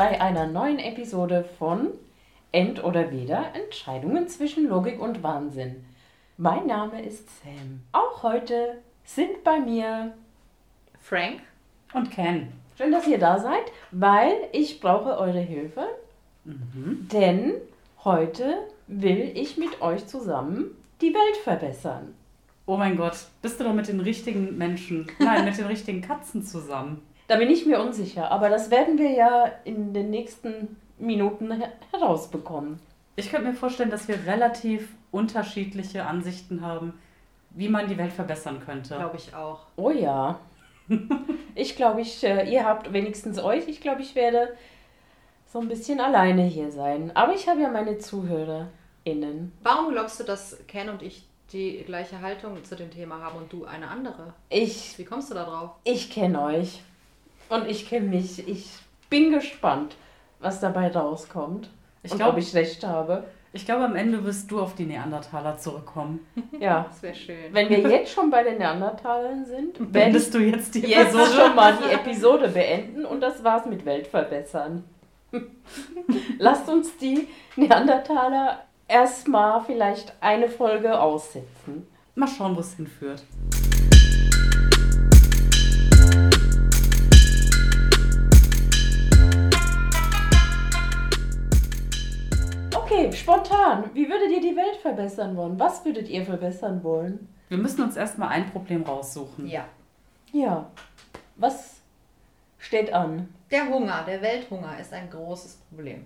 Bei einer neuen Episode von End oder Weder Entscheidungen zwischen Logik und Wahnsinn. Mein Name ist Sam. Auch heute sind bei mir Frank Und Ken. Schön, dass ihr da seid, weil ich brauche eure Hilfe. Denn heute will ich mit euch zusammen die Welt verbessern. Oh mein Gott, bist du doch mit den richtigen Menschen, nein, mit den richtigen Katzen zusammen. Da bin ich mir unsicher, aber das werden wir ja in den nächsten Minuten her herausbekommen. Ich könnte mir vorstellen, dass wir relativ unterschiedliche Ansichten haben, wie man die Welt verbessern könnte. Glaube ich auch. Oh ja. Ich glaube, ich, äh, ihr habt wenigstens euch. Ich glaube, ich werde so ein bisschen alleine hier sein. Aber ich habe ja meine ZuhörerInnen. Warum glaubst du, dass Ken und ich die gleiche Haltung zu dem Thema haben und du eine andere? Ich, Wie kommst du da drauf? ich kenne euch. Und ich kenne mich. Ich bin gespannt, was dabei rauskommt. Ich und glaub- ob ich recht habe. Ich glaube, am Ende wirst du auf die Neandertaler zurückkommen. Ja. Das wäre schön. Wenn wir jetzt schon bei den Neandertalern sind, Wendest ich du jetzt die jetzt Episode? schon mal die Episode beenden und das war's mit Weltverbessern. Lasst uns die Neandertaler erstmal vielleicht eine Folge aussetzen. Mal schauen, wo es hinführt. Okay, spontan. Wie würdet ihr die Welt verbessern wollen? Was würdet ihr verbessern wollen? Wir müssen uns erstmal ein Problem raussuchen. Ja. Ja. Was steht an? Der Hunger, der Welthunger ist ein großes Problem.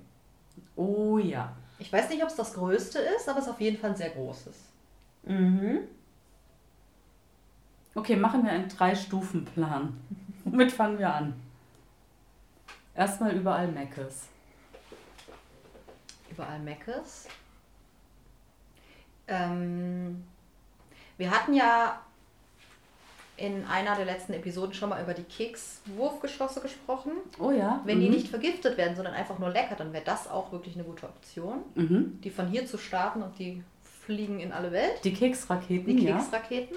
Oh ja. Ich weiß nicht, ob es das größte ist, aber es ist auf jeden Fall ein sehr großes. Mhm. Okay, machen wir einen Drei-Stufen-Plan. Womit fangen wir an? Erstmal überall Meckes. Überall Meckes. Ähm, wir hatten ja in einer der letzten Episoden schon mal über die Kekswurfgeschosse gesprochen. Oh ja. Wenn mhm. die nicht vergiftet werden, sondern einfach nur lecker, dann wäre das auch wirklich eine gute Option. Mhm. Die von hier zu starten und die fliegen in alle Welt. Die Keksraketen, Die ja. Keksraketen.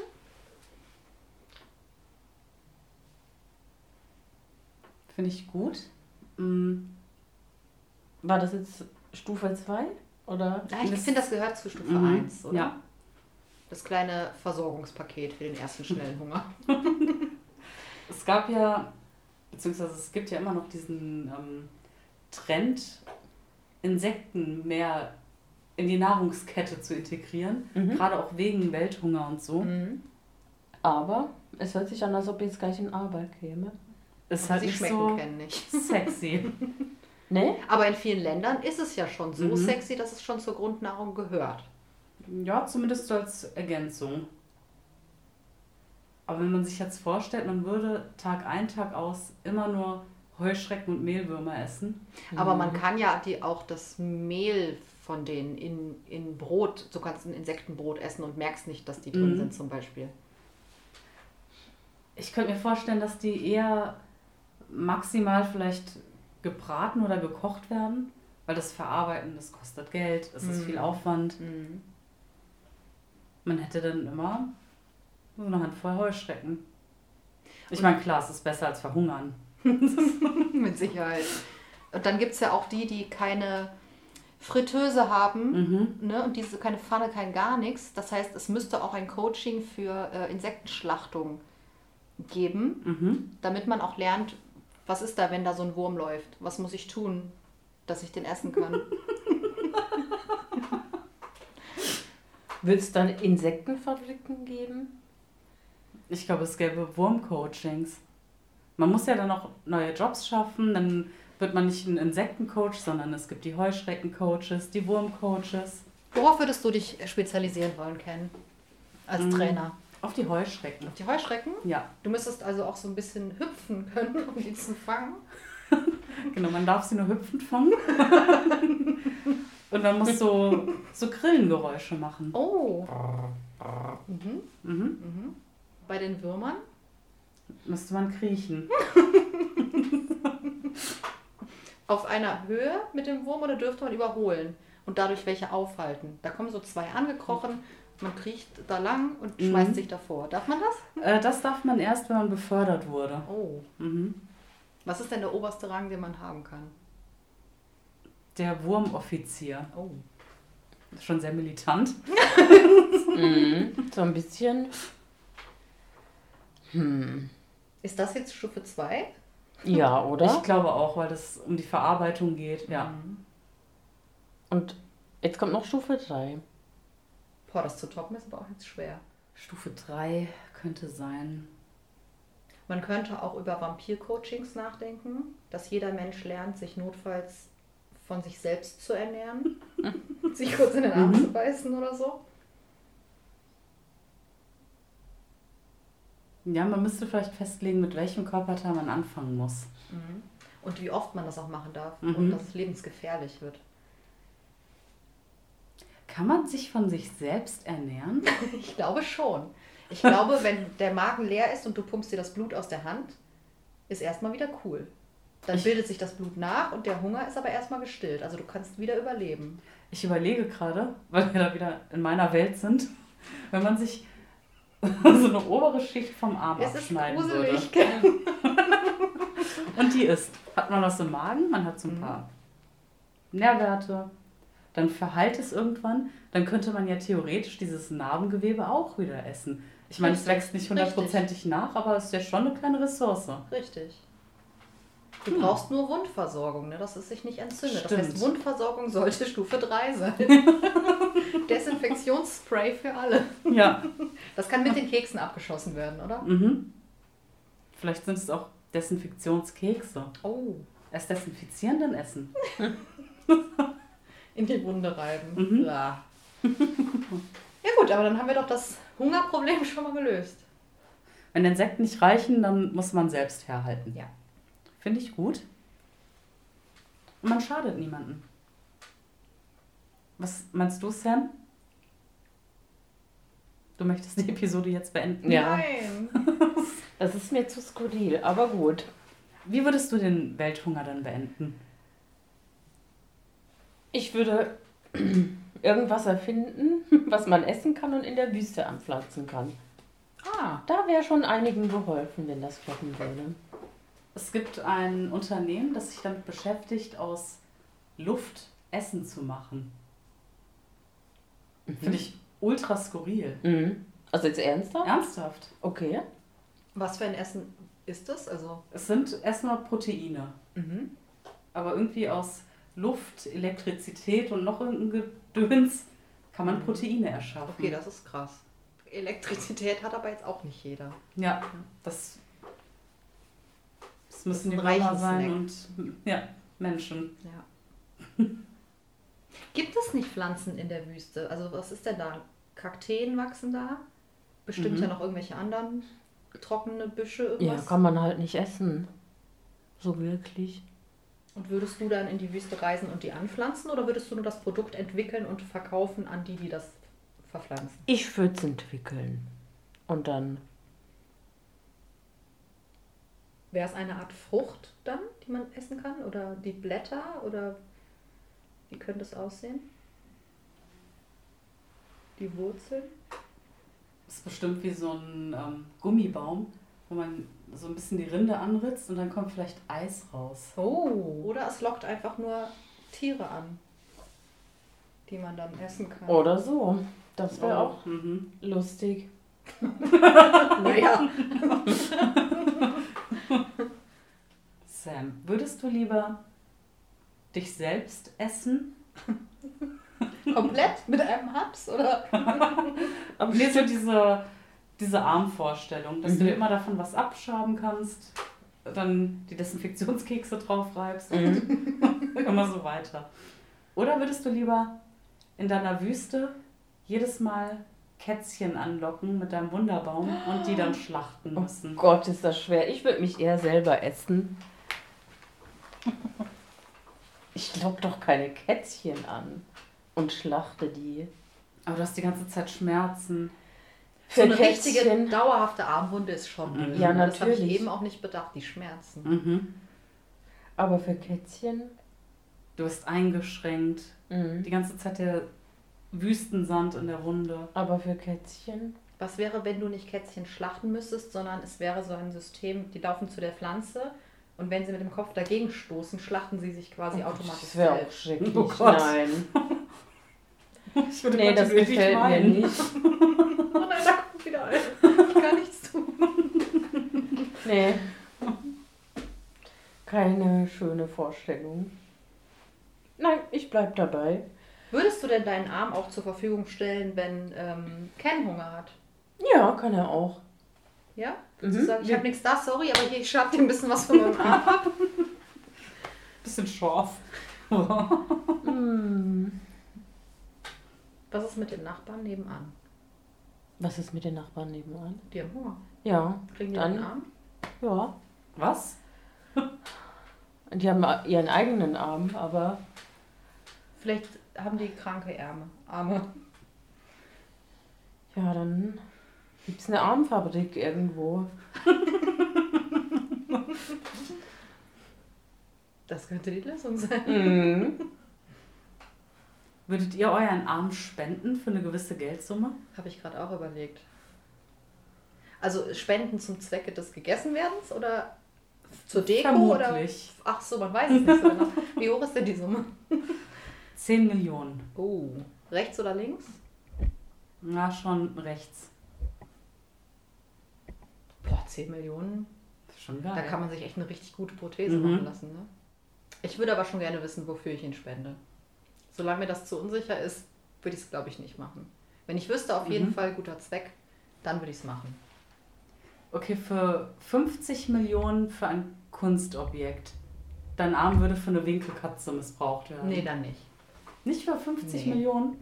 Finde ich gut. Mm, War das jetzt Stufe 2? Oder? Ja, ich Das- finde, das gehört zu Stufe Mhm, 1, oder? ja. Das kleine Versorgungspaket für den ersten schnellen Hunger. Es gab ja, beziehungsweise es gibt ja immer noch diesen ähm, Trend, Insekten mehr in die Nahrungskette zu integrieren. Mhm. Gerade auch wegen Welthunger und so. Mhm. Aber es hört sich an, als ob jetzt gleich in Arbeit käme. Ist Aber halt sie nicht schmecken so kennen nicht. sexy. Ne? Aber in vielen Ländern ist es ja schon so Mhm. sexy, dass es schon zur Grundnahrung gehört. Ja, zumindest so als Ergänzung. Aber wenn man sich jetzt vorstellt, man würde Tag ein, Tag aus immer nur Heuschrecken und Mehlwürmer essen. Aber Mhm. man kann ja die auch das Mehl von denen in, in Brot, du kannst ein Insektenbrot essen und merkst nicht, dass die drin Mhm. sind zum Beispiel. Ich könnte mir vorstellen, dass die eher maximal vielleicht gebraten oder gekocht werden, weil das Verarbeiten, das kostet Geld, es ist Mhm. viel Aufwand. Mhm. Man hätte dann immer so eine Handvoll Heuschrecken. Ich meine, klar, es ist besser als verhungern. Mit Sicherheit. Und dann gibt es ja auch die, die keine Fritteuse haben. Mhm. Ne, und diese keine Pfanne, kein gar nichts. Das heißt, es müsste auch ein Coaching für äh, Insektenschlachtung geben, Mhm. damit man auch lernt, was ist da, wenn da so ein Wurm läuft? Was muss ich tun, dass ich den essen kann? Wird es dann Insektenfabriken geben? Ich glaube, es gäbe Wurmcoachings. Man muss ja dann auch neue Jobs schaffen, dann wird man nicht ein Insektencoach, sondern es gibt die Heuschreckencoaches, die Wurmcoaches. Worauf würdest du dich spezialisieren wollen, Ken? Als Mm. Trainer? Auf die Heuschrecken. Auf die Heuschrecken? Ja, Du müsstest also auch so ein bisschen hüpfen können, um die zu fangen. genau, man darf sie nur hüpfend fangen. Und man muss so, so Grillengeräusche machen. Oh. Mhm. Mhm. Mhm. Bei den Würmern? Müsste man kriechen. Auf einer Höhe mit dem Wurm oder dürfte man überholen und dadurch welche aufhalten? Da kommen so zwei angekrochen, man kriecht da lang und Mhm. schmeißt sich davor. Darf man das? Äh, das darf man erst, wenn man befördert wurde. Oh. Mhm. Was ist denn der oberste Rang, den man haben kann? Der Wurmoffizier. Oh. Das ist schon sehr militant. Mhm. So ein bisschen. Hm. Ist das jetzt Stufe 2? Ja, oder? Ich glaube auch, weil das um die Verarbeitung geht. Ja. Mhm. Und jetzt kommt noch Stufe 3. Boah, das zu toppen ist aber auch jetzt schwer. Stufe 3 könnte sein. Man könnte auch über Vampir-Coachings nachdenken, dass jeder Mensch lernt, sich notfalls von sich selbst zu ernähren, sich kurz in den Arm Mhm. zu beißen oder so. Ja, man müsste vielleicht festlegen, mit welchem Körperteil man anfangen muss. Und wie oft man das auch machen darf Mhm. und dass es lebensgefährlich wird. Kann man sich von sich selbst ernähren? Ich glaube schon. Ich glaube, wenn der Magen leer ist und du pumpst dir das Blut aus der Hand, ist erstmal wieder cool. Dann Ich- bildet sich das Blut nach und der Hunger ist aber erstmal gestillt. Also du kannst wieder überleben. Ich überlege gerade, weil wir da wieder in meiner Welt sind, wenn man sich so eine obere Schicht vom Arm Es ist abschneiden gruselig. würde. Und die ist, hat man was im Magen, man hat so ein Mhm. paar Nährwerte, dann verheilt es irgendwann, dann könnte man ja theoretisch dieses Narbengewebe auch wieder essen. Ich meine, es Richtig, wächst nicht hundertprozentig nach, aber es ist ja schon eine kleine Ressource. Richtig. Du brauchst nur Wundversorgung, ne, dass es sich nicht entzündet. Das heißt, Stimmt. Wundversorgung sollte Stufe 3 sein. Desinfektionsspray für alle. Ja. Das kann mit den Keksen abgeschossen werden, oder? Mhm. Vielleicht sind es auch Desinfektionskekse. Oh, Erst desinfizieren, dann essen. in die Wunde reiben. Mhm. Ja. ja gut, aber dann haben wir doch das Hungerproblem schon mal gelöst. Wenn Insekten nicht reichen, dann muss man selbst herhalten. Ja. Finde ich gut. Und man schadet niemanden. Was meinst du, Sam? Du möchtest die Episode jetzt beenden? Ja. Nein. Das ist mir zu skurril, aber gut. Wie würdest du den Welthunger dann beenden? Ich würde irgendwas erfinden, was man essen kann und in der Wüste anpflanzen kann. Ah, Da wäre schon einigen geholfen, wenn das klappen würde. Es gibt ein Unternehmen, das sich damit beschäftigt, aus Luft Essen zu machen. Finde ich ultra skurril. Mhm. Also jetzt ernsthaft? Ernsthaft. Okay. was für ein Essen ist das? Also, Es sind erstmal Proteine. mhm. Aber irgendwie aus Luft, Elektrizität und noch irgendein Gedöns kann man Proteine erschaffen. okay, das ist krass. Elektrizität hat aber jetzt auch nicht jeder. Ja, das, das müssen ist die reichen sein und ja, Menschen. Ja. Gibt es nicht Pflanzen in der Wüste? Also was ist denn da? Kakteen wachsen da? Bestimmt Mhm. ja noch irgendwelche anderen trockene Büsche, Ja, irgendwas. kann man halt nicht essen. So wirklich. Und würdest du dann in die Wüste reisen und die anpflanzen oder würdest du nur das Produkt entwickeln und verkaufen an die, die das verpflanzen? Ich würde es entwickeln. Und dann. Wäre es eine Art Frucht dann, die man essen kann? Oder die Blätter? Oder wie könnte es aussehen? Die Wurzeln? Das ist bestimmt wie so ein ähm, Gummibaum, wo man so ein bisschen die Rinde anritzt und dann kommt vielleicht Eis raus. Oh. Oder es lockt einfach nur Tiere an, die man dann essen kann. Oder so. Das wäre auch Mhm. lustig. Naja. Sam, würdest du lieber dich selbst essen? Komplett mit einem Haps, oder? Aber Mir so diese, diese Armvorstellung, dass du Mhm. dir immer davon was abschaben kannst, dann die Desinfektionskekse drauf reibst und Mhm. immer so weiter. Oder würdest du lieber in deiner Wüste jedes Mal Kätzchen anlocken mit deinem Wunderbaum und die dann schlachten Oh müssen? Gott, ist das schwer. Ich würde mich eher selber essen. Ich lock doch keine Kätzchen an und schlachte die. Aber du hast die ganze Zeit Schmerzen. So Für eine richtige, Kätzchen. dauerhafte Armwunde ist schon Mhm. blöd. Ja, Das habe ich natürlich. eben auch nicht bedacht, die Schmerzen. Mhm. Aber für Kätzchen. Du bist eingeschränkt. Mhm. Die ganze Zeit der Wüstensand in der Wunde. Aber für Kätzchen. Was wäre, wenn du nicht Kätzchen schlachten müsstest, sondern es wäre so ein System, die laufen zu der Pflanze, Und wenn sie mit dem Kopf dagegen stoßen, schlachten sie sich quasi automatisch Das wäre auch schrecklich. Oh Gott. Nein. Ich würde Nee, das gefällt mir nicht. Nein, da kommt wieder ein. Ich kann nichts tun. Nee. Keine schöne Vorstellung. Nein, ich bleib dabei. Würdest du denn deinen Arm auch zur Verfügung stellen, wenn ähm, Ken Hunger hat? Ja, kann er auch. Ja? Mhm. Du sagst, ich habe nichts da, sorry, aber hier, ich schab dir ein bisschen was von meinem Arm ab. Bisschen scharf. Hm. Was ist mit den Nachbarn nebenan? Was ist mit den Nachbarn nebenan? Die haben Hunger. Ja, Kriegen die Dann- einen Arm? ja. Was? Die haben ihren eigenen Arm, aber Vielleicht haben die kranke Ärme. Arme. ja, dann gibt es eine Armfabrik irgendwo. Das könnte die Lösung sein. Mhm. Würdet ihr euren Arm spenden für eine gewisse Geldsumme? Habe ich gerade auch überlegt. Also Spenden zum Zwecke des Gegessenwerdens oder zur Deko oder? Vermutlich. Ach so, man weiß es nicht so genau. Wie hoch ist denn die Summe? 10 Millionen. Oh. Rechts oder links? Na, schon rechts. Boah, 10 Millionen. Das ist schon Da geil. kann man sich echt eine richtig gute Prothese Mhm. machen lassen. Ne? Ich würde aber schon gerne wissen, wofür ich ihn spende. Solange mir das zu unsicher ist, würde ich es, glaube ich, nicht machen. Wenn ich wüsste, auf jeden Mhm. Fall guter Zweck, dann würde ich es machen. Okay, für 50 Millionen für ein Kunstobjekt. Dein Arm würde für eine Winkelkatze missbraucht werden. Nee, dann nicht. Nicht für 50 Nee. Millionen?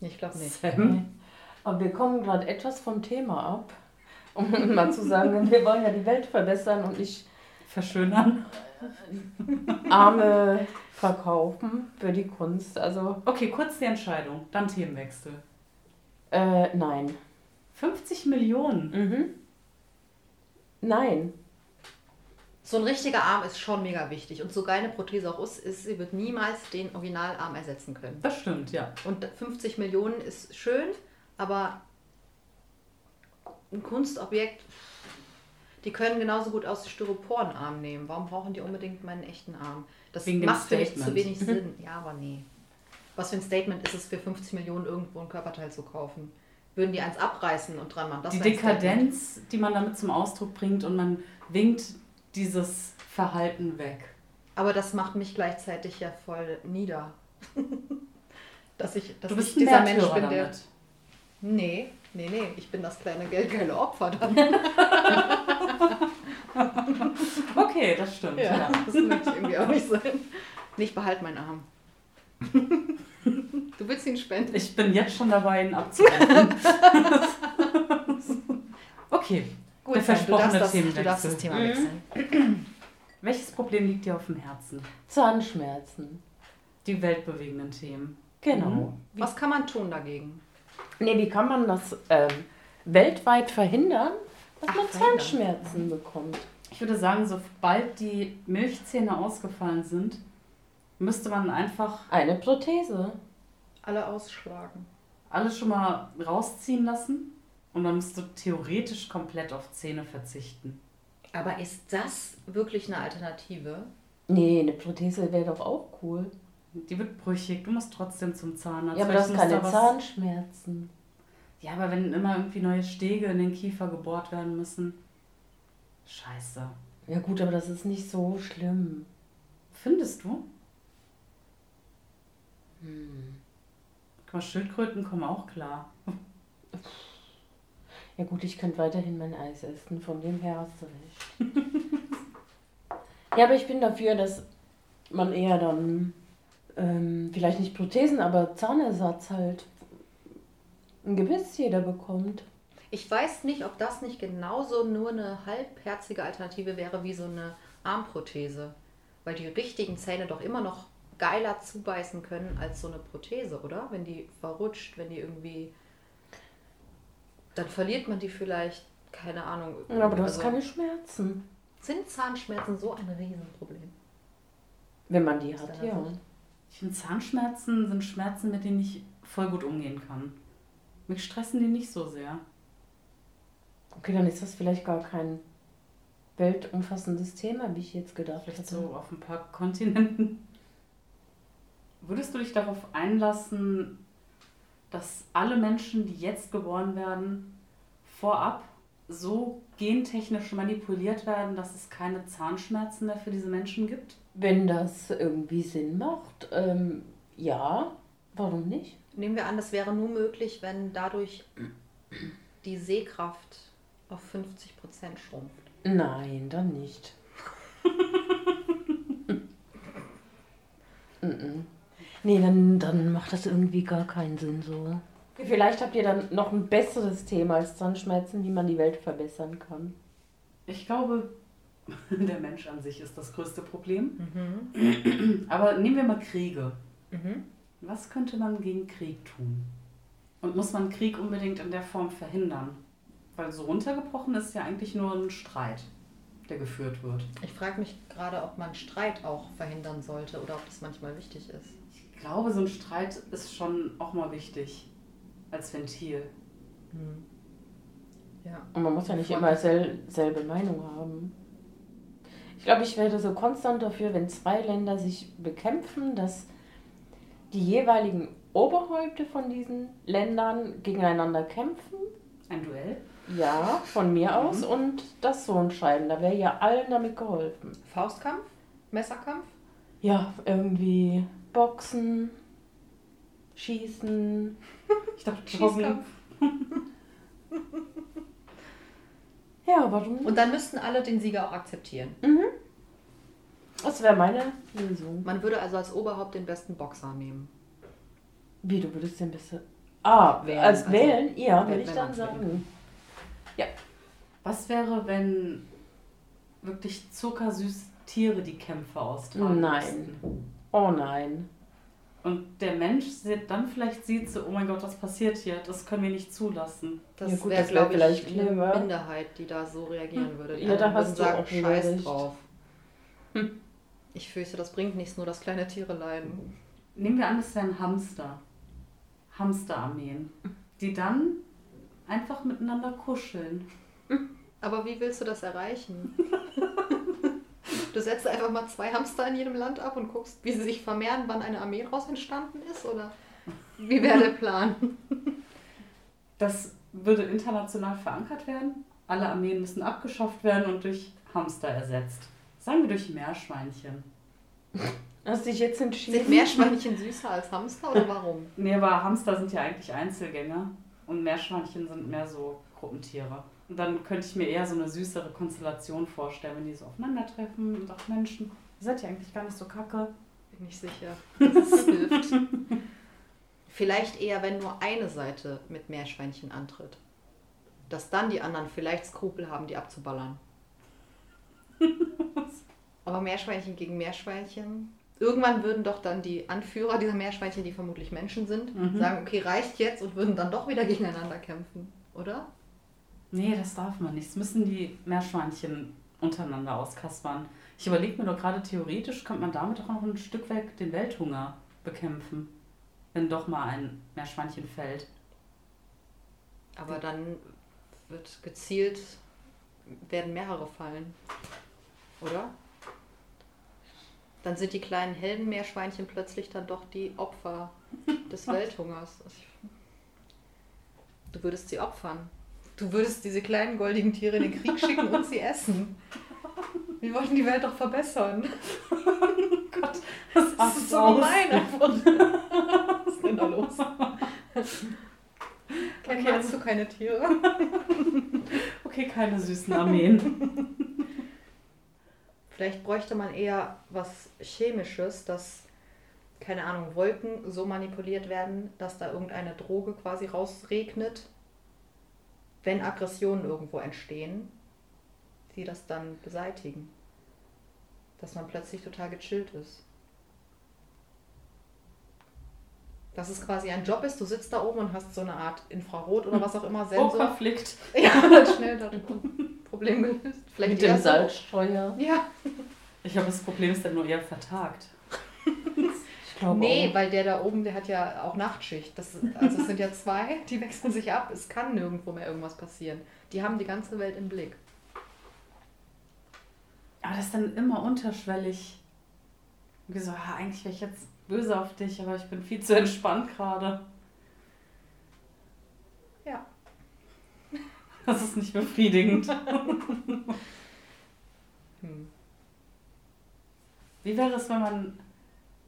Ich glaube nicht. Sam? Aber wir kommen gerade etwas vom Thema ab. Um mal zu sagen, wir wollen ja die Welt verbessern und nicht Verschönern. Arme verkaufen für die Kunst. Also, Okay, kurz die Entscheidung. Dann Themenwechsel. äh, nein. 50 Millionen. Mhm. Nein. So ein richtiger Arm ist schon mega wichtig. Und so geil eine Prothese auch ist, ist, sie wird niemals den Originalarm ersetzen können. Das stimmt, ja. Und 50 Millionen ist schön, aber ein Kunstobjekt, die können genauso gut aus Styroporenarm nehmen. Warum brauchen die unbedingt meinen echten Arm? Das Wegen macht für mich zu wenig Sinn. Ja, aber nee. Was für ein Statement ist es für 50 Millionen irgendwo ein Körperteil zu kaufen? Würden die eins abreißen und dran machen? Das die. Dekadenz, die man damit zum Ausdruck bringt und man winkt dieses Verhalten weg. Aber das macht mich gleichzeitig ja voll nieder. dass ich, dass du bist ich dieser Mensch bin, der. damit. Nee, nee, nee. Ich bin das kleine geldgeile Opfer dann. Okay, das stimmt. Ja, Ja. das möchte ich irgendwie auch nicht sein. Nicht behalt meinen Arm. Du willst ihn spenden? Ich bin jetzt schon dabei, ihn abzuwenden. okay, Gut, der Sam, du darfst, versprochene das, du Themenwechsel. darfst das Thema Mhm. wechseln. welches Problem liegt dir auf dem Herzen? Zahnschmerzen. Die weltbewegenden Themen. Genau. Mhm. Was kann man tun dagegen? Nee, wie kann man das ähm, weltweit verhindern, dass Ach, man verhindern. Zahnschmerzen bekommt? Ich würde sagen, sobald die Milchzähne ausgefallen sind, müsste man einfach Eine Prothese. Alle ausschlagen. alles schon mal rausziehen lassen und man müsste theoretisch komplett auf Zähne verzichten. Aber ist das wirklich eine Alternative? Nee, eine Prothese wäre doch auch cool. Die wird brüchig, du musst trotzdem zum Zahnarzt. Ja, aber Vielleicht das muss keine da Zahnschmerzen. Ja, aber wenn immer irgendwie neue Stege in den Kiefer gebohrt werden müssen. Scheiße. Ja gut, aber das ist nicht so schlimm. Findest du? Hm. Mal, Schildkröten kommen auch klar. Ja gut, ich könnte weiterhin mein Eis essen, von dem her hast du recht. ja, aber ich bin dafür, dass man eher dann, ähm, vielleicht nicht Prothesen, aber Zahnersatz halt ein Gebiss jeder bekommt. Ich weiß nicht, ob das nicht genauso nur eine halbherzige Alternative wäre wie so eine Armprothese. Weil die richtigen Zähne doch immer noch geiler zubeißen können als so eine Prothese, oder? Wenn die verrutscht, wenn die irgendwie. Dann verliert man die vielleicht, keine Ahnung. Ja, aber du hast Also, keine Schmerzen, Sind Zahnschmerzen so ein Riesenproblem? wenn man die hat, ja. Sicht? Ich finde, Zahnschmerzen sind Schmerzen, mit denen ich voll gut umgehen kann. Mich stressen die nicht so sehr. Okay, dann ist das vielleicht gar kein weltumfassendes Thema, wie ich jetzt gedacht Vielleicht hatte. so auf ein paar Kontinenten. Würdest du dich darauf einlassen, dass alle Menschen, die jetzt geboren werden, vorab so gentechnisch manipuliert werden, dass es keine Zahnschmerzen mehr für diese Menschen gibt? Wenn das irgendwie Sinn macht, ähm, ja, warum nicht? Nehmen wir an, das wäre nur möglich, wenn dadurch die Sehkraft auf 50 Prozent schrumpft. Nein, dann nicht. Mm-mm. nee, dann, dann macht das irgendwie gar keinen Sinn so. Vielleicht habt ihr dann noch ein besseres Thema als Zahnschmerzen, wie man die Welt verbessern kann. Ich glaube, der Mensch an sich ist das größte Problem. Mhm. Aber nehmen wir mal Kriege. Mhm. Was könnte man gegen Krieg tun? Und muss man Krieg unbedingt in der Form verhindern? Weil so runtergebrochen ist ja eigentlich nur ein Streit, der geführt wird. Ich frage mich gerade, ob man Streit auch verhindern sollte oder ob das manchmal wichtig ist. Ich glaube, so ein Streit ist schon auch mal wichtig als Ventil. Hm. Ja. Und man muss ja nicht immer sel selbe Meinung haben. Ich glaube, ich wäre so konstant dafür, wenn zwei Länder sich bekämpfen, dass die jeweiligen Oberhäupte von diesen Ländern gegeneinander kämpfen. Ein Duell? Ja, von mir Mhm. aus. Und das so entscheiden. Da wäre ja allen damit geholfen. Faustkampf? Messerkampf? Ja, irgendwie Boxen, Schießen. Ich dachte. Schießkampf? Ja, warum? Und dann müssten alle den Sieger auch akzeptieren. Das wäre meine Lösung. Man würde also als Oberhaupt den besten Boxer nehmen. Wie, du würdest den besser. Ah, Wählen, als also, wählen? Ja, wenn- würde ich dann man's will. sagen. Was wäre, wenn wirklich zuckersüße Tiere die Kämpfe austragen Nein. müssten? Oh nein. Und der Mensch sieht, dann vielleicht sieht so, oh mein Gott, was passiert hier? Das können wir nicht zulassen. Das Ja, wäre, das wär glaube ich, vielleicht eine clever. Minderheit, die da so reagieren würde. Die Ja, da hast sagen, auch scheiß recht. drauf. Hm. Ich fürchte, das bringt nichts, nur dass kleine Tiere leiden. Nehmen wir an, es wären Hamster. Hamsterarmeen. Die dann einfach miteinander kuscheln. Aber wie willst du das erreichen? Du setzt einfach mal zwei Hamster in jedem Land ab und guckst, wie sie sich vermehren, wann eine Armee daraus entstanden ist? Oder wie wäre der Plan? Das würde international verankert werden. Alle Armeen müssen abgeschafft werden und durch Hamster ersetzt. Sagen wir durch Meerschweinchen. Hast dich jetzt entschieden? Sind Meerschweinchen süßer als Hamster oder warum? Nee, aber Hamster sind ja eigentlich Einzelgänger und Meerschweinchen sind mehr so Gruppentiere. Und dann könnte ich mir eher so eine süßere Konstellation vorstellen, wenn die so aufeinandertreffen und auch Menschen. Ihr seid ja eigentlich gar nicht so kacke. Bin ich sicher, dass es hilft. Vielleicht eher, wenn nur eine Seite mit Meerschweinchen antritt. Dass dann die anderen vielleicht Skrupel haben, die abzuballern. Aber Meerschweinchen gegen Meerschweinchen. Irgendwann würden doch dann die Anführer dieser Meerschweinchen, die vermutlich Menschen sind, Mhm. sagen, okay, reicht jetzt und würden dann doch wieder gegeneinander kämpfen, oder? Nee, das darf man nicht. Das müssen die Meerschweinchen untereinander auskaspern. Ich überlege mir doch gerade, theoretisch könnte man damit auch noch ein Stück weg den Welthunger bekämpfen. Wenn doch mal ein Meerschweinchen fällt. Aber dann wird gezielt, werden mehrere fallen, oder? Dann sind die kleinen Heldenmeerschweinchen plötzlich dann doch die Opfer des Welthungers. Also Du würdest sie opfern. Du würdest diese kleinen goldigen Tiere in den Krieg schicken und sie essen. Wir wollten die Welt doch verbessern. Das ist so gemein. Was ist denn da los? Ken, Okay. du keine Tiere? Okay, keine süßen Armeen. Vielleicht bräuchte man eher was Chemisches, dass, keine Ahnung, Wolken so manipuliert werden, dass da irgendeine Droge quasi rausregnet, wenn Aggressionen irgendwo entstehen, die das dann beseitigen. Dass man plötzlich total gechillt ist. Dass es quasi ein Job ist, du sitzt da oben und hast so eine Art Infrarot oder was auch immer, Oh, Sensor. Konflikt. ja, dann schnell da Problem gelöst. Vielleicht Mit dem so- Salzstreuer. Ja, Ich glaube, das Problem ist dann nur eher vertagt. Glaube Nee, auch. weil der da oben, der hat ja auch Nachtschicht. Das, also es sind ja zwei, die wechseln sich ab. Es kann nirgendwo mehr irgendwas passieren. Die haben die ganze Welt im Blick. das dann immer unterschwellig. Wie so, ja, eigentlich wäre ich jetzt böse auf dich, aber ich bin viel zu entspannt gerade. Ja. Das ist nicht befriedigend. Hm. Wie wäre es, wenn man,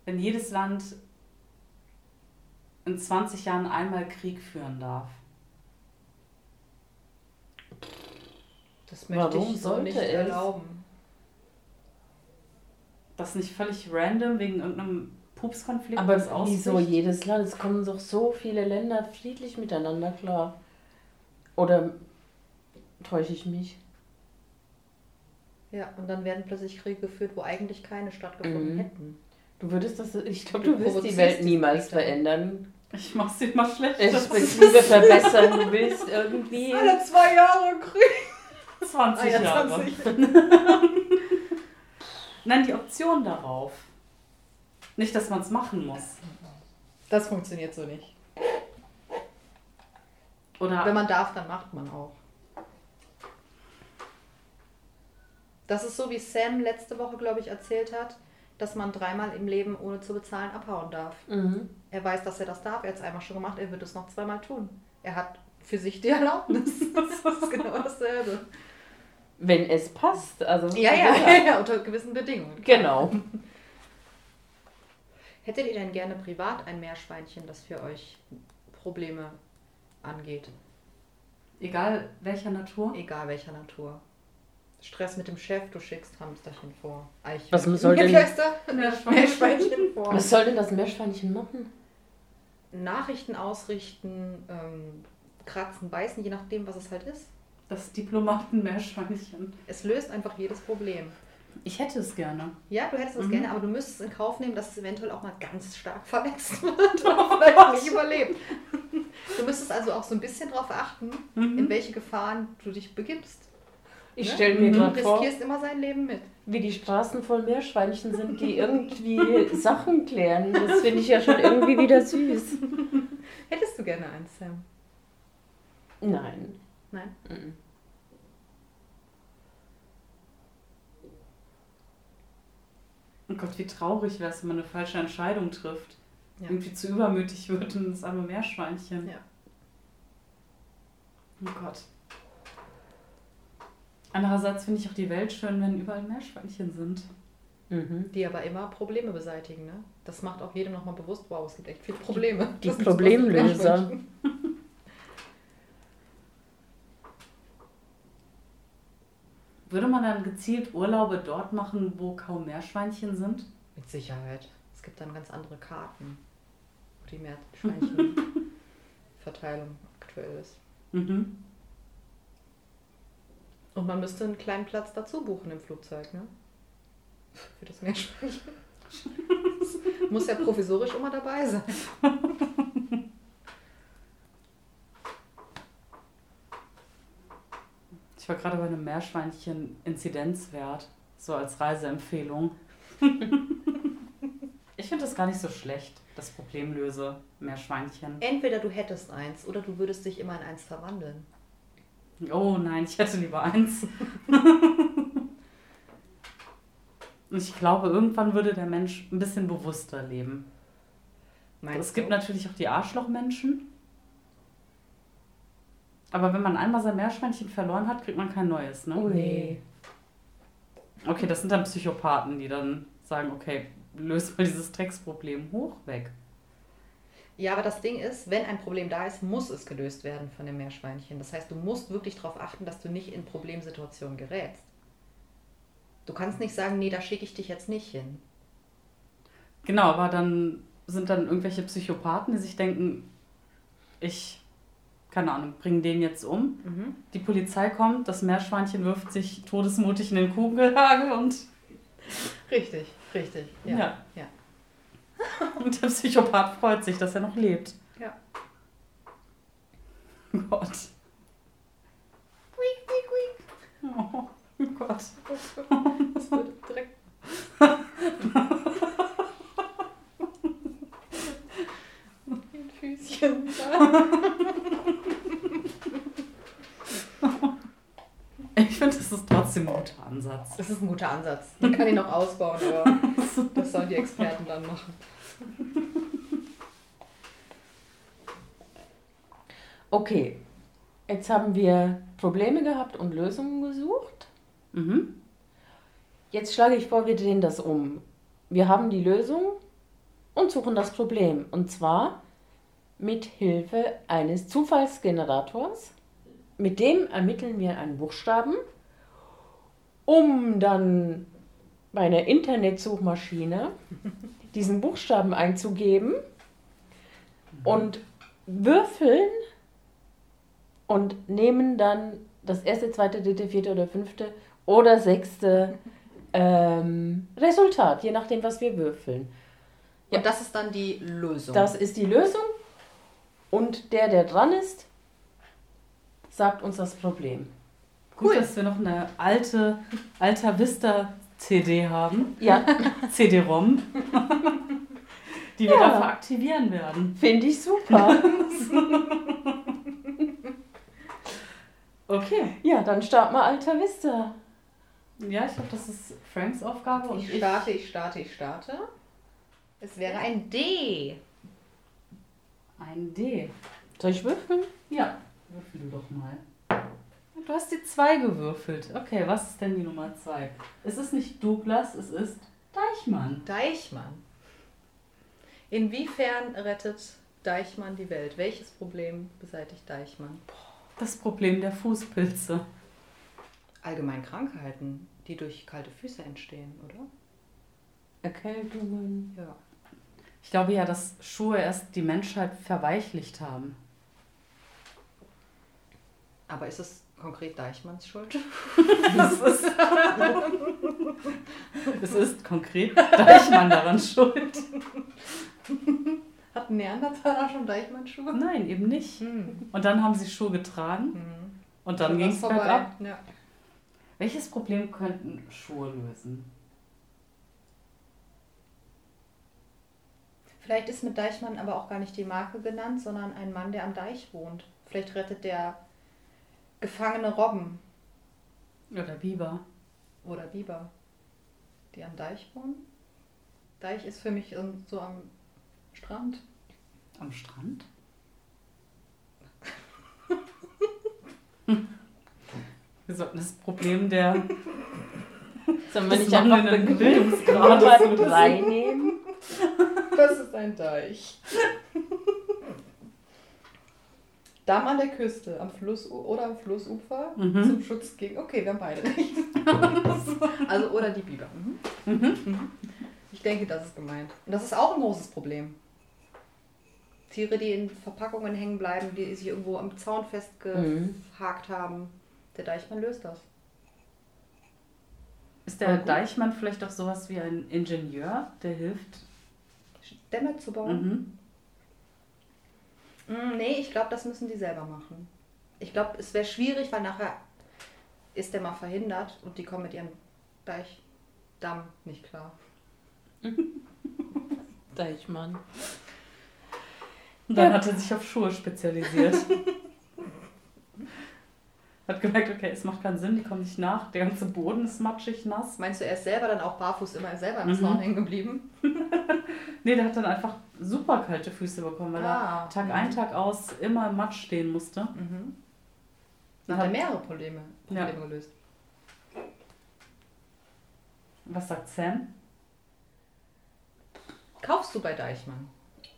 wenn jedes Land in 20 Jahren einmal Krieg führen darf? Das möchte Warum ich so sollte nicht es? erlauben. Das nicht völlig random wegen irgendeinem Pupskonflikt? Aber wieso jedes Land? Es kommen doch so viele Länder friedlich miteinander klar. Oder täusche ich mich? Ja, und dann werden plötzlich Kriege geführt, wo eigentlich keine stattgefunden Mhm. hätten. Du würdest das, ich glaube, Du du wirst die Welt niemals verändern. Ich mach's dir mal schlecht. Respektive verbessern. Du willst irgendwie. zwei Jahre Krieg. 20 Ah, ja, Jahre. 20. Nein, die Option darauf. Nicht, dass man es machen muss. Das funktioniert so nicht. Oder Wenn man darf, dann macht man auch. Das ist so, wie Sam letzte Woche, glaube ich, erzählt hat, dass man dreimal im Leben ohne zu bezahlen abhauen darf. Mhm. Er weiß, dass er das darf. Er hat es einmal schon gemacht. Er wird es noch zweimal tun. Er hat für sich die Erlaubnis. Das ist genau dasselbe. Wenn es passt. Also, Ja, ja, ja, ja, unter gewissen Bedingungen. Genau. Hättet ihr denn gerne privat ein Meerschweinchen, das für euch Probleme angeht? egal welcher Natur. Egal welcher Natur. Stress mit dem Chef, du schickst Hamsterchen vor. Eichhörnchen. Was soll denn-. Meerschweinchen vor. Was soll denn das Meerschweinchen machen? Nachrichten ausrichten, ähm, kratzen, beißen, je nachdem, was es halt ist. Das Diplomaten-Meerschweinchen. Es löst einfach jedes Problem. Ich hätte es gerne. Ja, du hättest es Mhm. gerne, aber du müsstest in Kauf nehmen, dass es eventuell auch mal ganz stark verletzt wird und vielleicht nicht überlebt. Du müsstest also auch so ein bisschen darauf achten, Mhm. in welche Gefahren du dich begibst. Ich Ne? stelle mir. Du gerade vor, riskierst immer sein Leben mit. wie die Straßen voll Meerschweinchen sind, die irgendwie Sachen klären. Das finde ich ja schon irgendwie wieder süß. Hättest du gerne eins, Sam? Nein. Nein? Mhm. Oh Gott, wie traurig wäre es, wenn man eine falsche Entscheidung trifft. Ja. Irgendwie zu übermütig wird und das arme Meerschweinchen. Ja. Oh Gott. Andererseits finde ich auch die Welt schön, wenn überall Meerschweinchen sind. Mhm. Die aber immer Probleme beseitigen, ne? Das macht auch jedem nochmal bewusst, wow, es gibt echt viele Probleme. die Das ist Problemlöser. Würde man dann gezielt Urlaube dort machen, wo kaum Meerschweinchen sind? Mit Sicherheit. Es gibt dann ganz andere Karten, wo die Meerschweinchenverteilung aktuell ist. Mhm. Und man müsste einen kleinen Platz dazu buchen im Flugzeug, ne? Für das Meerschweinchen. Muss ja provisorisch immer dabei sein. Ich war gerade bei einem Meerschweinchen-Inzidenzwert, so als Reiseempfehlung. ich finde das gar nicht so schlecht, das Problemlöse Meerschweinchen. Entweder du hättest eins oder du würdest dich immer in eins verwandeln. Oh nein, ich hätte lieber eins. Und ich glaube, irgendwann würde der Mensch ein bisschen bewusster leben. Meinst es gibt du? natürlich auch die Arschlochmenschen. Aber wenn man einmal sein Meerschweinchen verloren hat, kriegt man kein neues, ne? Oh nee. Okay, das sind dann Psychopathen, die dann sagen, okay, löst mal dieses Drecksproblem hoch weg. Ja, aber das Ding ist, wenn ein Problem da ist, muss es gelöst werden von dem Meerschweinchen. Das heißt, du musst wirklich darauf achten, dass du nicht in Problemsituationen gerätst. Du kannst nicht sagen, nee, da schicke ich dich jetzt nicht hin. Genau, aber dann sind dann irgendwelche Psychopathen, die sich denken, ich, keine Ahnung, bringe den jetzt um. Mhm. Die Polizei kommt, das Meerschweinchen wirft sich todesmutig in den Kugelhagel und, Richtig, richtig. Ja. Ja. ja. und der Psychopath freut sich, dass er noch lebt. Ja. Oh Gott. Oh Gott. Das wird direkt. Ein Füßchen. Ich finde, das ist trotzdem mutig. Ansatz. Das ist ein guter Ansatz. Den kann ich noch ausbauen, aber das sollen die Experten dann machen. Okay, jetzt haben wir Probleme gehabt und Lösungen gesucht. Mhm. Jetzt schlage ich vor, wir drehen das um. Wir haben die Lösung und suchen das Problem. Und zwar mit Hilfe eines Zufallsgenerators. Mit dem ermitteln wir einen Buchstaben, um dann bei einer Internetsuchmaschine diesen Buchstaben einzugeben und würfeln und nehmen dann das erste, zweite, dritte, vierte oder fünfte oder sechste ähm, Resultat, je nachdem, was wir würfeln. Ja. Und das ist dann die Lösung. Das ist die Lösung und der, der dran ist, sagt uns das Problem. Gut, Cool. dass wir noch eine alte Alta Vista CD haben. Ja, CD-ROM. die wir Ja. dafür aktivieren werden. finde ich super. Okay. Ja, dann starten wir Alta Vista. Ja, ich glaube, das ist Franks Aufgabe und ich ich. starte, ich starte, ich starte. Es wäre ein D. Ein D. Soll ich würfeln? Ja, würfel du doch mal. Du hast die 2 gewürfelt. Okay, was ist denn die Nummer 2? Es ist nicht Douglas, es ist Deichmann. Deichmann. Inwiefern rettet Deichmann die Welt? Welches Problem beseitigt Deichmann? Das Problem der Fußpilze. Allgemein Krankheiten, die durch kalte Füße entstehen, oder? Erkältungen. Ja. Ich glaube ja, dass Schuhe erst die Menschheit verweichlicht haben. Aber ist es konkret Deichmanns Schuld? Es ist, es ist konkret Deichmann daran schuld. Hat Neandertaler schon Deichmanns Schuhe? Nein, eben nicht. Hm. Und dann haben sie Schuhe getragen Hm. und dann ging es bergab. Ja. Welches Problem könnten Schuhe lösen? Vielleicht ist mit Deichmann aber auch gar nicht die Marke genannt, sondern ein Mann, der am Deich wohnt. Vielleicht rettet der gefangene Robben Oder Biber. oder Biber, die am Deich wohnen. Deich ist für mich ähm, so am Strand. Am Strand? Wir sollten das Problem der Sollen wir nicht einfach mangelnden den Bildungsgrades Nummer lösen? drei nehmen? Das ist ein Deich. Damm an der Küste, am Fluss oder am Flussufer Mhm. zum Schutz gegen. Okay, wir haben beide recht. also oder die Biber. Mhm. Mhm. Ich denke, das ist gemeint. Und das ist auch ein großes Problem. Tiere, die in Verpackungen hängen bleiben, die sich irgendwo am Zaun festgehakt haben. Der Deichmann löst das. Ist der Deichmann vielleicht auch sowas wie ein Ingenieur, der hilft? Dämme zu bauen. Mm, Nee, ich glaube, das müssen die selber machen. Ich glaube, es wäre schwierig, weil nachher ist der mal verhindert und die kommen mit ihrem Deichdamm nicht klar. Deichmann. Und dann Ja. hat er sich auf Schuhe spezialisiert. hat gemerkt, okay, es macht keinen Sinn, die kommen nicht nach, der ganze Boden ist matschig nass. Meinst du, er ist selber dann auch barfuß immer selber im Mhm. Zaun hängen geblieben? Nee, der hat dann einfach super kalte Füße bekommen, weil Ah. er Tag Mhm. ein, Tag aus immer im Matsch stehen musste. Mhm. Dann Hat- er mehrere Probleme, Ja. Probleme gelöst. Was sagt Sam? Kaufst du bei Deichmann?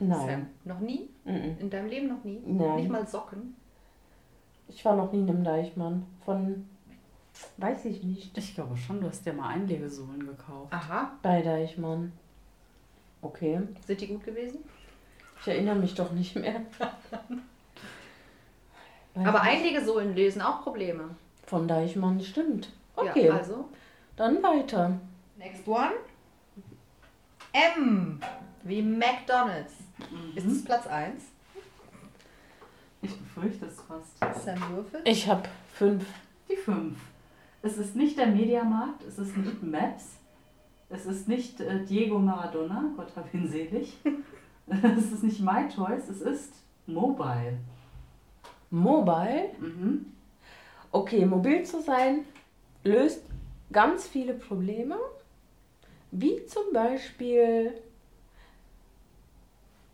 Sam? Nein. Noch nie? Mhm. In deinem Leben noch nie? Nein. Nicht mal Socken? Ich war noch nie in einem Deichmann. Von. Weiß ich nicht. Ich glaube schon, du hast dir mal Einlegesohlen gekauft. Aha. Bei Deichmann. Okay. Sind die gut gewesen? Ich erinnere mich doch nicht mehr. Aber. Einlegesohlen lösen auch Probleme. Von Deichmann stimmt. Okay, Ja, also. dann weiter. Next one. M. Wie McDonalds. Ist es Platz 1? Ich befürchte es fast. Sam Würfel. Ich habe fünf. Die 5. Es ist nicht der Mediamarkt, es ist nicht Maps, es ist nicht äh, Diego Maradona, Gott hab ihn selig. es ist nicht MyToys, es ist Mobile. Mobile. Mhm. Okay, mobil zu sein löst ganz viele Probleme, wie zum Beispiel,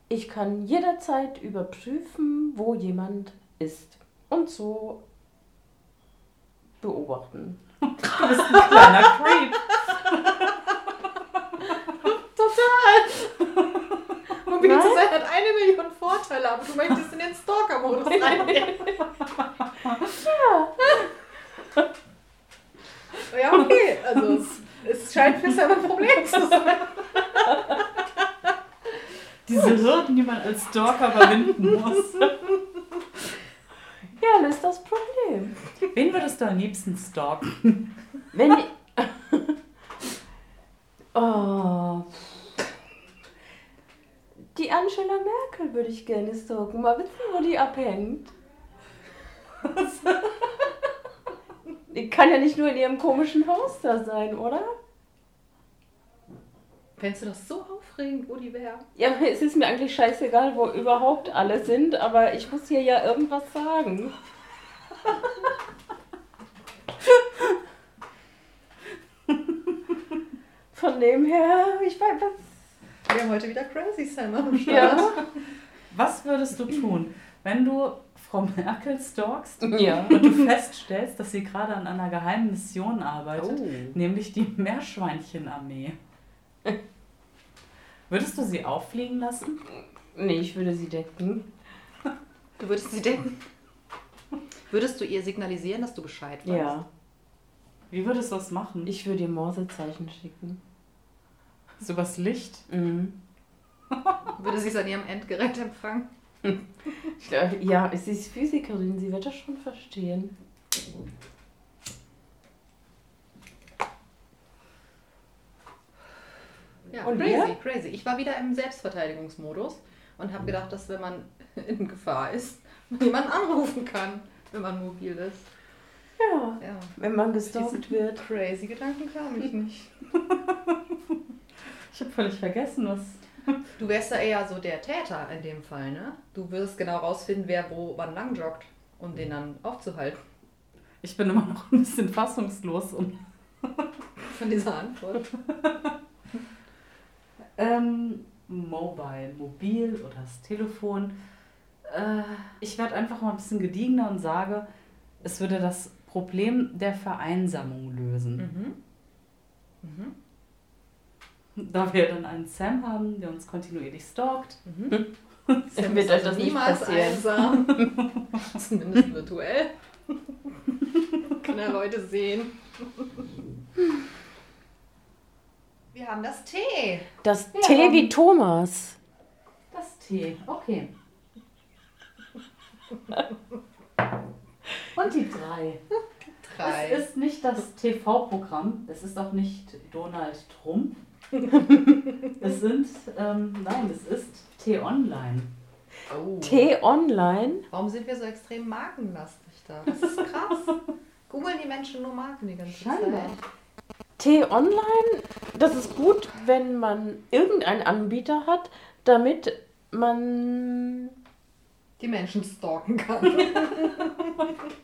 ich kann jederzeit überprüfen, wo jemand ist und so beobachten. Du bist ein kleiner Creep. Mobil zu Nein. sein hat eine Million Vorteile, aber du möchtest in den Stalker-Modus reingehen. ja, okay. Also es, es scheint für Sam ein Problem zu sein. Diese Hürden, die man als Stalker überwinden muss. Ja, das ist das Problem. Wen würdest du am liebsten stalken? Wenn ich. oh. Die Angela Merkel würde stalken. Mal wissen, wo die abhängt. Die kann ja nicht nur in ihrem komischen Haus da sein, oder? Fändest du das so aufregend, wo die wäre? Ja, es ist mir eigentlich scheißegal, wo überhaupt alle sind, aber ich muss hier ja irgendwas sagen. Von dem her, ich weiß was. Wir haben heute wieder Crazy Sam am Start. Ja. Was würdest du tun, wenn du Frau Merkel stalkst Ja. und du feststellst, dass sie gerade an einer geheimen Mission arbeitet, Oh. nämlich die Meerschweinchenarmee? Würdest du sie auffliegen lassen? Nee, ich würde sie decken. Du würdest sie denken. Würdest du ihr signalisieren, dass du Bescheid weißt? Ja. Wie würdest du das machen? Ich würde ihr Morsezeichen schicken. So übers Licht? Mhm. Würde sie es an ihrem Endgerät empfangen? Ich glaub, Ja, sie ist Physikerin, sie wird das schon verstehen. Ja, Und crazy, ihr? crazy. Ich war wieder im Selbstverteidigungsmodus und habe gedacht, dass wenn man in Gefahr ist, man jemanden anrufen kann, wenn man mobil ist. Ja, Ja. wenn man gestalkt wird. Crazy Gedanken kam ich nicht. Ich habe völlig vergessen, was. Du wärst ja eher so der Täter in dem Fall, ne? Du wirst genau rausfinden, wer wo wann lang joggt, um den dann aufzuhalten. Ich bin immer noch ein bisschen fassungslos. Und, Von dieser Antwort. ähm, mobile, mobil oder das Telefon. Äh, ich werde einfach mal ein bisschen gediegener und sage, es würde das Problem der Vereinsamung lösen. Mhm. Mhm. Da wir dann einen Sam haben, der uns kontinuierlich stalkt. Mhm. Sam wird euch das nicht niemals passieren. einsam. Zumindest virtuell. Kann er Leute sehen. Wir haben das Tee. Das Ja. T wie Thomas. Das T, okay. Und die drei. Drei. Es ist nicht das TV-Programm, es ist auch nicht Donald Trump. es sind, ähm, nein, es ist T-Online. oh. T online. Warum sind wir so extrem markenlastig da? Das ist krass. Googeln die Menschen nur Marken die ganze Scheinbar. Zeit. T online, das ist gut, wenn man irgendeinen Anbieter hat, damit man Die Menschen stalken kann.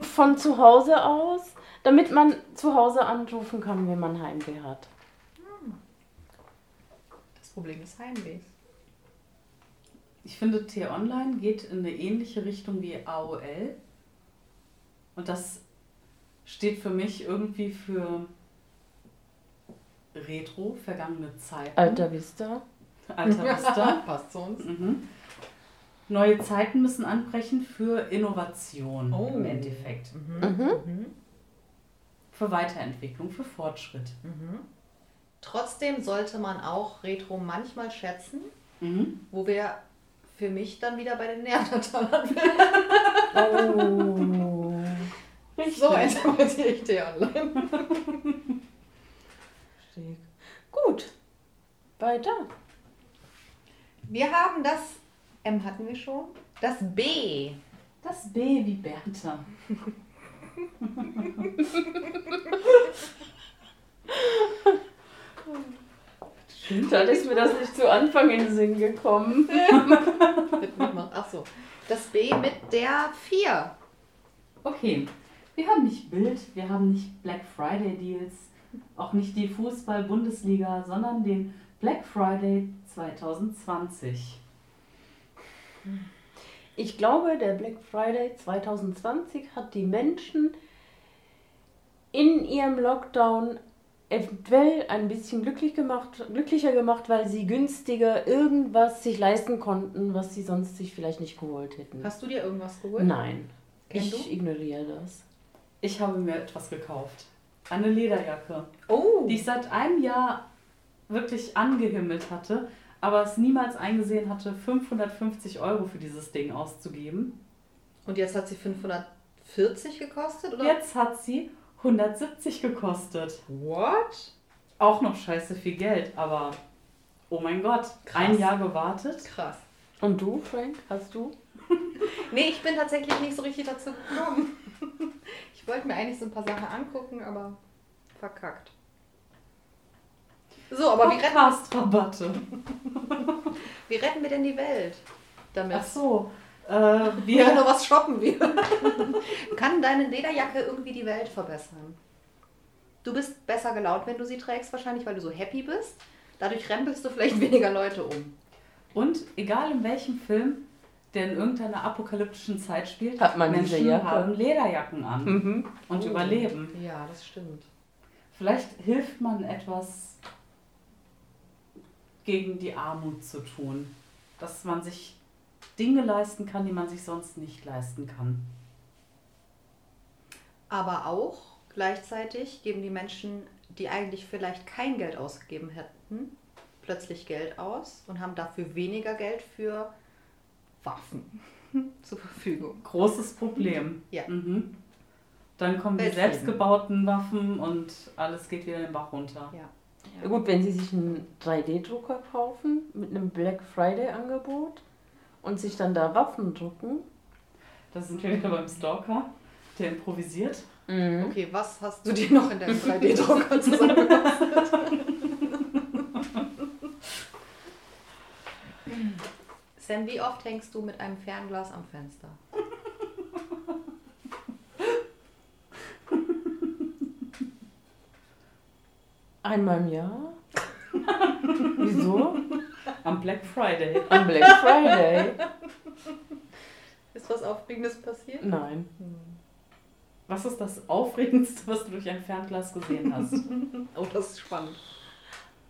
von zu Hause aus, damit man zu Hause anrufen kann, wenn man Heimweh hat. Das Problem ist Heimweh. Ich finde, T-Online geht in eine ähnliche Richtung wie AOL. Und das steht für mich irgendwie für Retro, vergangene Zeiten. Alter Vista. Alter Vista. Passt zu uns. Mhm. Neue Zeiten müssen anbrechen für Innovation Oh. im Endeffekt. Mhm. Mhm. Mhm. Für Weiterentwicklung, für Fortschritt. Mhm. Trotzdem sollte man auch Retro manchmal schätzen, Mhm. wo wir für mich dann wieder bei den Neandertalern wären. Oh. So interpretiere ich die online. Richtig. Gut. Weiter. Wir haben das M hatten wir schon. Das B. Das B wie Bertha. Dann ist mir das nicht zu Anfang in den Sinn gekommen. Achso. Das B mit der 4. Okay, wir haben nicht Bild, wir haben nicht Black Friday Deals, Auch nicht die Fußball-Bundesliga, sondern den Black Friday 2020. Ich glaube, der Black Friday 2020 hat die Menschen in ihrem Lockdown eventuell ein bisschen glücklich gemacht, glücklicher gemacht, weil sie günstiger irgendwas sich leisten konnten, was sie sonst sich vielleicht nicht geholt hätten. Hast du dir irgendwas geholt? Nein, Ken, ich du? ignoriere das. Ich habe mir etwas gekauft. Eine Lederjacke, Oh, die ich seit einem Jahr wirklich angehimmelt hatte, aber es niemals eingesehen hatte, 550 Euro für dieses Ding auszugeben. und jetzt hat sie 540 gekostet, oder? Jetzt hat sie 170 gekostet. What? Auch noch scheiße viel Geld, aber oh mein Gott, Krass. ein Jahr gewartet. Krass. Und du, Frank, hast du? Nee, ich bin tatsächlich nicht so richtig dazu gekommen. Ich wollte mir eigentlich so ein paar Sachen angucken, aber verkackt. So, aber wie retten, Podcast-Rabatte. wie retten wir denn die Welt damit? Ach so, äh, Wir wir, nur was shoppen wir. Kann deine Lederjacke irgendwie die Welt verbessern? Du bist besser gelaunt, wenn du sie trägst, wahrscheinlich, weil du so happy bist. Dadurch rempelst du vielleicht weniger Leute um. Und egal in welchem Film, der in irgendeiner apokalyptischen Zeit spielt, Hat man Menschen haben Lederjacken an Mhm. und Oh. überleben. Ja, das stimmt. Vielleicht hilft man etwas gegen die Armut zu tun. Dass man sich Dinge leisten kann, die man sich sonst nicht leisten kann. Aber auch gleichzeitig geben die Menschen, die eigentlich vielleicht kein Geld ausgegeben hätten, plötzlich Geld aus und haben dafür weniger Geld für Waffen zur Verfügung. Großes Problem. Ja. Mhm. Dann kommen die Weltfrieden. selbstgebauten Waffen und alles geht wieder den Bach runter. Ja. Ja gut, wenn Sie sich einen 3D-Drucker kaufen mit einem Black Friday-Angebot und sich dann da Waffen drucken. Da sind wir wieder beim Stalker, der improvisiert. Mhm. Okay, was hast du dir noch in deinem 3D-Drucker zusammengekostet? Sam, wie oft hängst du mit einem Fernglas am Fenster? Einmal im Jahr. Wieso? Am Black Friday. Am Black Friday. Ist was Aufregendes passiert? Nein. Was ist das Aufregendste, was du durch ein Fernglas gesehen hast? Oh, das ist spannend.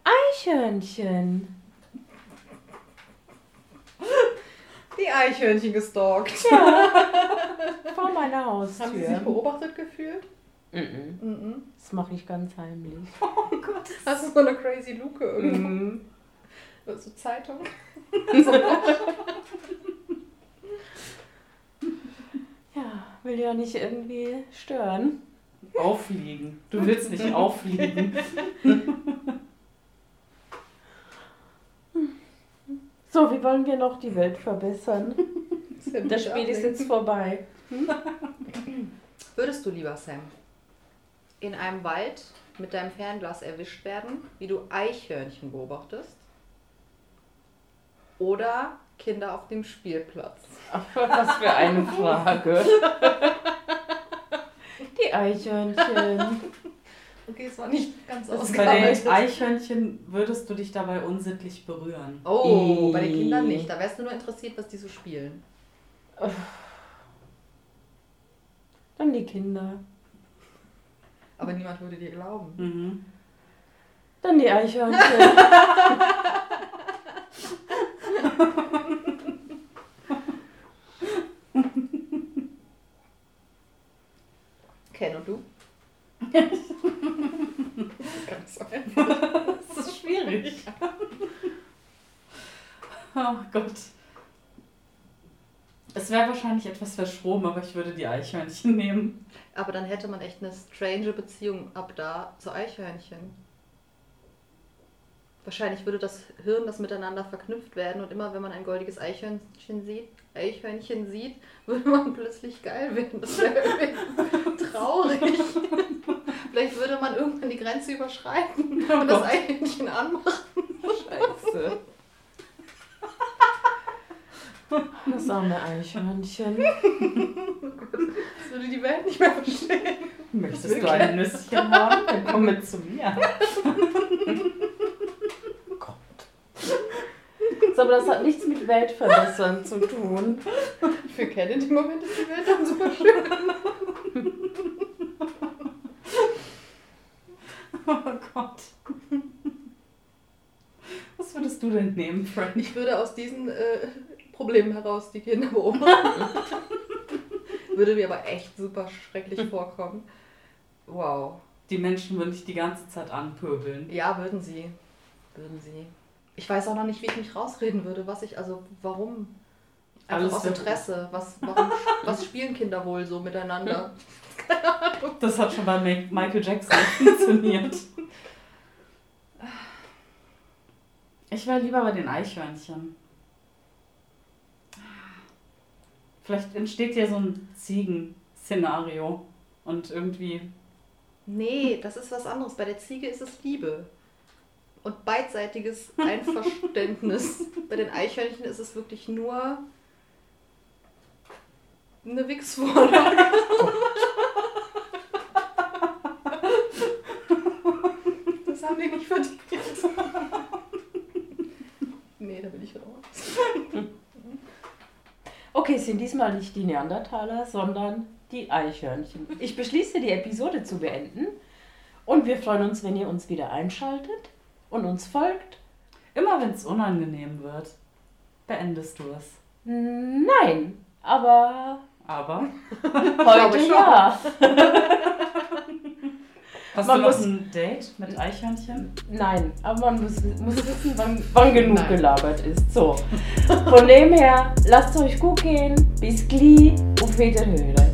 Eichhörnchen. Die Eichhörnchen gestalkt. Vor meiner Haben sie sich Haustür. beobachtet gefühlt? Mhm. Mhm. Das mache ich ganz heimlich. Oh Gott. Hast du so eine crazy Luke irgendwo? Mhm. So Zeitung? Ja, will ja nicht irgendwie stören. Auffliegen. Du willst nicht auffliegen. So, wie wollen wir noch die Welt verbessern? Das Spiel ist jetzt vorbei. Würdest du lieber, Sam, in einem Wald mit deinem Fernglas erwischt werden, wie du Eichhörnchen beobachtest? Oder Kinder auf dem Spielplatz? Was für eine Frage. Die Eichhörnchen. Okay, es war nicht ganz Bei ausgearbeitet. den Eichhörnchen würdest du dich dabei unsittlich berühren. Oh, bei den Kindern nicht. Da wärst du nur interessiert, was die so spielen. Dann die Kinder. Aber niemand würde dir glauben. Mhm. Dann die Eichhörnchen. Ken und du? ganz einfach. Das ist schwierig. Oh Gott. Es wäre wahrscheinlich etwas verschroben, aber ich würde die Eichhörnchen nehmen. Aber dann hätte man echt eine strange Beziehung ab da zu Eichhörnchen. Wahrscheinlich würde das Hirn das miteinander verknüpft werden und immer wenn man ein goldiges Eichhörnchen sieht, Eichhörnchen sieht, würde man plötzlich geil werden. Das wäre irgendwie traurig. Vielleicht würde man irgendwann die Grenze überschreiten Oh und das. Eichhörnchen anmachen. Scheiße. Das arme Eichhörnchen. Das würde die Welt nicht mehr verstehen. Möchtest du ein Nüsschen haben? Dann komm mit zu mir. So, aber das hat nichts mit Weltverbessern zu tun. Für Ken in dem Moment ist die Welt dann super schön. Oh Gott. Was würdest du denn nehmen, Frank? Ich würde aus diesen äh, Problemen heraus die Kinder beobachten. würde mir aber echt super schrecklich vorkommen. Wow. Die Menschen würden dich die ganze Zeit anpöbeln. Ja, würden sie. Würden sie. Ich weiß auch noch nicht, wie ich mich rausreden würde, was ich, also warum. Einfach Alles aus Interesse. Was, warum, was spielen Kinder wohl so miteinander? Das hat schon bei Michael Jackson funktioniert. Ich wäre lieber bei den Eichhörnchen. Vielleicht entsteht ja so ein Ziegen-Szenario. Und irgendwie. Nee, das ist was anderes. Bei der Ziege ist es Liebe. Und beidseitiges Einverständnis. Bei den Eichhörnchen ist es wirklich nur eine Wichsvorlage. Das haben die nicht verdient. Nee, da bin ich raus. Okay, es sind diesmal nicht die Neandertaler, sondern die Eichhörnchen. Ich beschließe, die Episode zu beenden. Und wir freuen uns, wenn ihr uns wieder einschaltet und uns folgt. Immer wenn es unangenehm wird, beendest du es. Nein, aber Aber heute schon. ja. hast Man du noch muss- ein Date mit Eichhörnchen? Nein, aber man muss, muss wissen, wann, wann genug Nein. gelabert ist. So. Von dem her, lasst es euch gut gehen. Bis gleich. Auf Wiederhören.